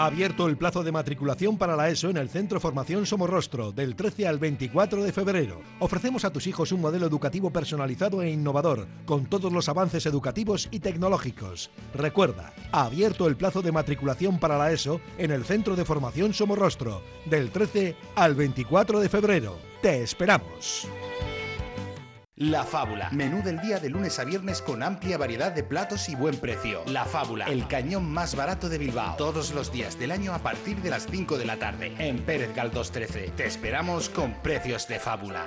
Ha abierto el plazo de matriculación para la ESO en el Centro Formación Somorrostro del 13 al 24 de febrero. Ofrecemos a tus hijos un modelo educativo personalizado e innovador, con todos los avances educativos y tecnológicos. Recuerda, ha abierto el plazo de matriculación para la ESO en el Centro de Formación Somorrostro del 13 al 24 de febrero. Te esperamos. La Fábula. Menú del día de lunes a viernes con amplia variedad de platos y buen precio. La Fábula. El cañón más barato de Bilbao. Todos los días del año a partir de las 5 de la tarde. En Pérez Galdós 13. Te esperamos con precios de fábula.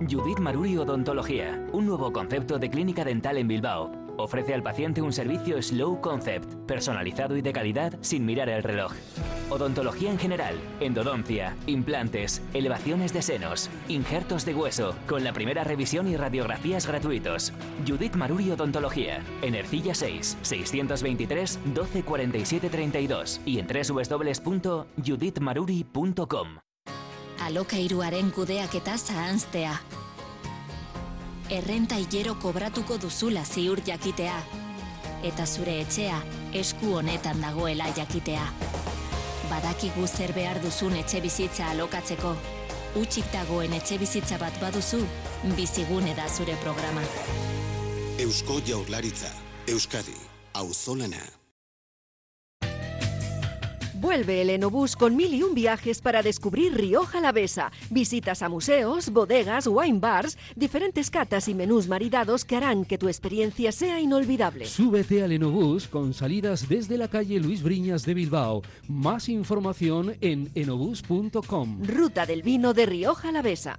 Judith Maruri Odontología. Un nuevo concepto de clínica dental en Bilbao Ofrece al paciente un servicio Slow Concept, personalizado y de calidad sin mirar el reloj. Odontología en general, endodoncia, implantes, elevaciones de senos, injertos de hueso, con la primera revisión y radiografías gratuitos. Judith Maruri Odontología, en Ercilla 6, 623 1247 32 y en www.judithmaruri.com. Alokairuaren kudeaketa zahanztea errenta hilero kobratuko duzula ziur jakitea. Eta zure etxea esku honetan dagoela jakitea. Badakigu zer behar duzun etxe bizitza alokatzeko. Utsik dagoen etxe bizitza bat baduzu, bizigune da zure programa. Eusko Jaurlaritza, Euskadi, Auzolana. Vuelve el Enobús con mil y un viajes para descubrir Rioja Besa. Visitas a museos, bodegas, wine bars, diferentes catas y menús maridados que harán que tu experiencia sea inolvidable. Súbete al Enobús con salidas desde la calle Luis Briñas de Bilbao. Más información en enobús.com. Ruta del vino de Rioja Besa.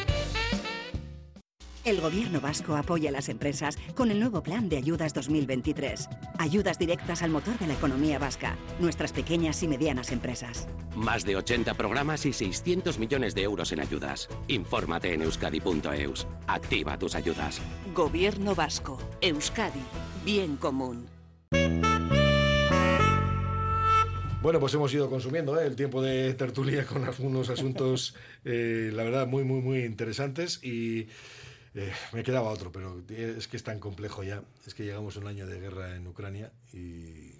El gobierno vasco apoya a las empresas con el nuevo plan de ayudas 2023. Ayudas directas al motor de la economía vasca, nuestras pequeñas y medianas empresas. Más de 80 programas y 600 millones de euros en ayudas. Infórmate en euskadi.eus. Activa tus ayudas. Gobierno vasco. Euskadi. Bien común. Bueno, pues hemos ido consumiendo ¿eh? el tiempo de tertulia con algunos asuntos, *laughs* eh, la verdad, muy, muy, muy interesantes y eh, me quedaba otro, pero es que es tan complejo ya. Es que llegamos a un año de guerra en Ucrania y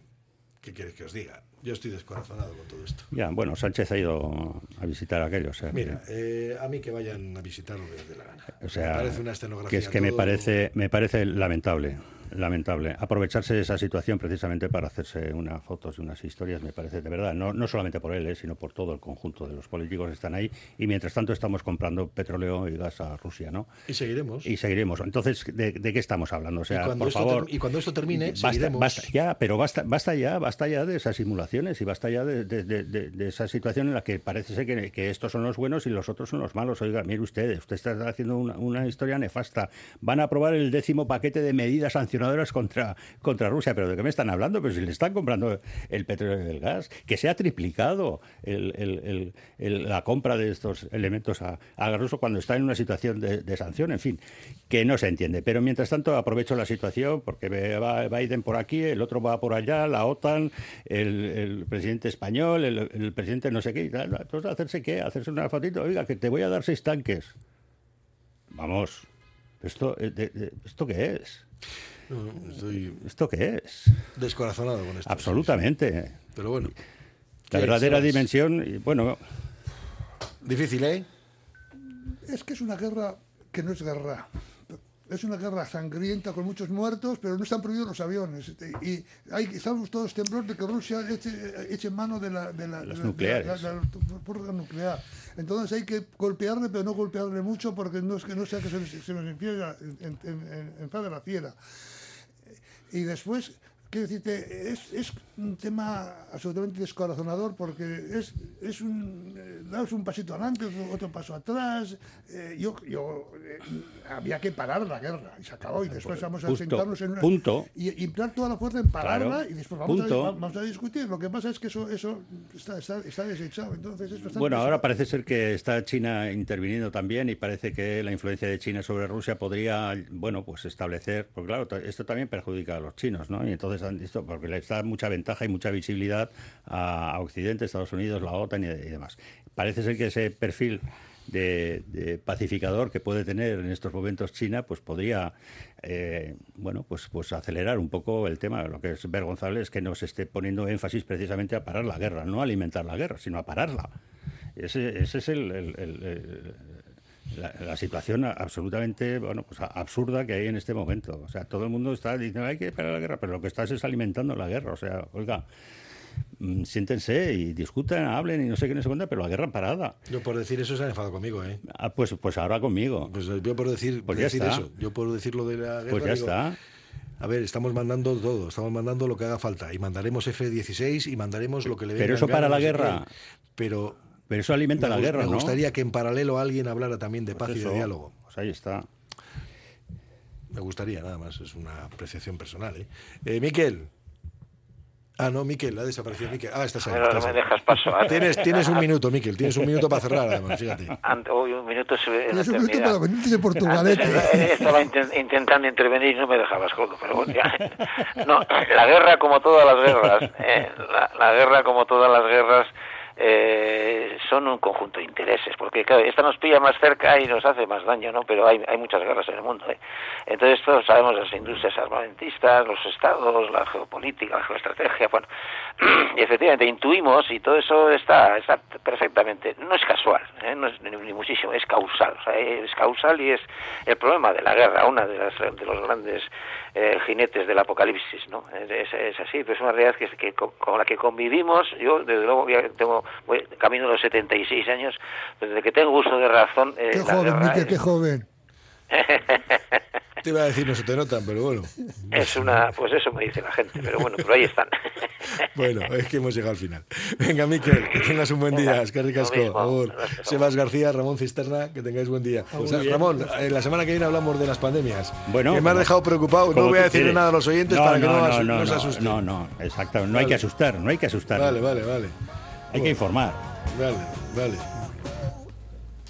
¿qué quieres que os diga? Yo estoy descorazonado con todo esto. Ya, bueno, Sánchez ha ido a visitar a aquellos. Mira, eh, a mí que vayan a visitarlo de la gana. O sea, me parece una escenografía. Que es que me parece, me parece lamentable lamentable. Aprovecharse de esa situación precisamente para hacerse unas fotos y unas historias me parece de verdad, no, no solamente por él, eh, sino por todo el conjunto de los políticos que están ahí y mientras tanto estamos comprando petróleo y gas a Rusia, ¿no? Y seguiremos. Y seguiremos. Entonces, ¿de, qué estamos hablando? O sea, por favor. Y cuando esto termine, basta, seguiremos. Basta, ya, pero basta, basta ya, basta ya de esas simulaciones y basta ya de, de, esa situación en la que parece ser que, que, estos son los buenos y los otros son los malos. Oiga, mire usted, usted está haciendo una, una historia nefasta. Van a aprobar el décimo paquete de medidas contra Rusia. ¿Pero de qué me están hablando? Pero si le están comprando el petróleo y el gas, que se ha triplicado la compra de estos elementos a, a ruso cuando está en una situación de, sanción, en fin, que no se entiende. Pero mientras tanto aprovecho la situación porque va Biden por aquí, el otro va por allá, la OTAN, el, presidente español, el, presidente no sé qué, entonces hacerse qué, hacerse una fotito, oiga, que te voy a dar seis tanques. Vamos, ¿esto, eh, ¿esto qué es? ¿Esto qué es? Descorazonado con esto. Absolutamente. Pero bueno. La verdadera dimensión, bueno. Difícil, ¿eh? Es que es una guerra que no es guerra. Es una guerra sangrienta con muchos muertos, pero no están prohibidos los aviones. Y hay, estamos todos temblores de que Rusia eche, mano de la, de la, nucleares. nuclear. Entonces hay que golpearle, pero no golpearle mucho, porque no es que no sea que se, nos enfíe en, en, en, en, de la fiera Y después, quiero decirte, es, es un tema absolutamente descorazonador porque es, es un, eh, un pasito adelante, otro, paso atrás. Eh, yo, yo eh, había que parar la guerra y se acabó. Y después vamos a sentarnos en una, punto. Y, emplear toda la fuerza en pararla y después vamos a, vamos a, discutir. Lo que pasa es que eso, eso está, está, desechado. Entonces es bueno, ahora parece ser que está China interviniendo también y parece que la influencia de China sobre Rusia podría, bueno, pues establecer, porque claro, esto también perjudica a los chinos, ¿no? Y entonces han visto, porque les da mucha ventaja y mucha visibilidad a, Occidente, Estados Unidos, la OTAN y, demás. Parece ser que ese perfil de, pacificador que puede tener en estos momentos China, pues podría, eh, bueno, pues, pues acelerar un poco el tema. Lo que es vergonzable es que no se esté poniendo énfasis precisamente a parar la guerra, no a alimentar la guerra, sino a pararla. Ese, ese es el, la, situación absolutamente bueno pues absurda que hay en este momento. O sea, todo el mundo está diciendo hay que parar la guerra, pero lo que estás es alimentando la guerra. O sea, oiga, mm, siéntense y discutan, hablen y no sé qué, no se cuenta, pero la guerra parada. Yo por decir eso se han enfadado conmigo, ¿eh? Ah, pues, pues ahora conmigo. Pues yo por decir, pues decir eso, yo por decir lo de la guerra. Pues ya está. A ver, estamos mandando todo, estamos mandando lo que haga falta y mandaremos F-16 y mandaremos lo que le venga Pero eso para la guerra. pero pero eso alimenta la guerra, ¿no? Me gustaría que en paralelo alguien hablara también de paz y de diálogo. Pues ahí está. Me gustaría, nada más, es una apreciación personal. ¿eh? eh Miquel. Ah, no, Miquel, ha desaparecido Miquel. Ah, estás ahí. no me dejas paso. Tienes, tienes un minuto, Miquel, tienes un minuto para cerrar, además, fíjate. Uy, un minuto Tienes un minuto para venirte de Portugalete. Eh, estaba intentando intervenir y no me dejabas, Jodo, pero bueno, ya. No, la guerra como todas las guerras, eh, la guerra como todas las guerras eh, son un conjunto de intereses, porque claro, esta nos pilla más cerca y nos hace más daño, ¿no? Pero hay, hay muchas guerras en el mundo, ¿eh? Entonces todos sabemos las industrias armamentistas, los estados, la geopolítica, la geoestrategia, bueno, *clears throat* y efectivamente intuimos y todo eso está, está perfectamente, no es casual, ¿eh? no es ni, muchísimo, es causal, o sea, es causal y es el problema de la guerra, una de, las, de los grandes eh, jinetes del apocalipsis, ¿no? Es, así, pero es una realidad que, que, con la que convivimos, yo desde luego tengo voy camino de los 76 años, desde que tengo uso de razón... Eh, qué joven, qué joven. Te iba a decir, no se te notan, pero bueno. Es una, pues eso me dice la gente, pero bueno, pero ahí están. *laughs* Bueno, es que hemos llegado al final. Venga, Miquel, que tengas un buen día. Es que ricasco. Sebas García, Ramón Cisterna, que tengáis buen día. Ramón, eh, la semana que viene hablamos de las pandemias. Bueno, que me has dejado preocupado. No voy a decirle nada a los oyentes para que no, no, se asusten. No, no, exacto. No hay que asustar, no hay que asustar. Vale, vale, vale. Hay que informar. Vale, vale.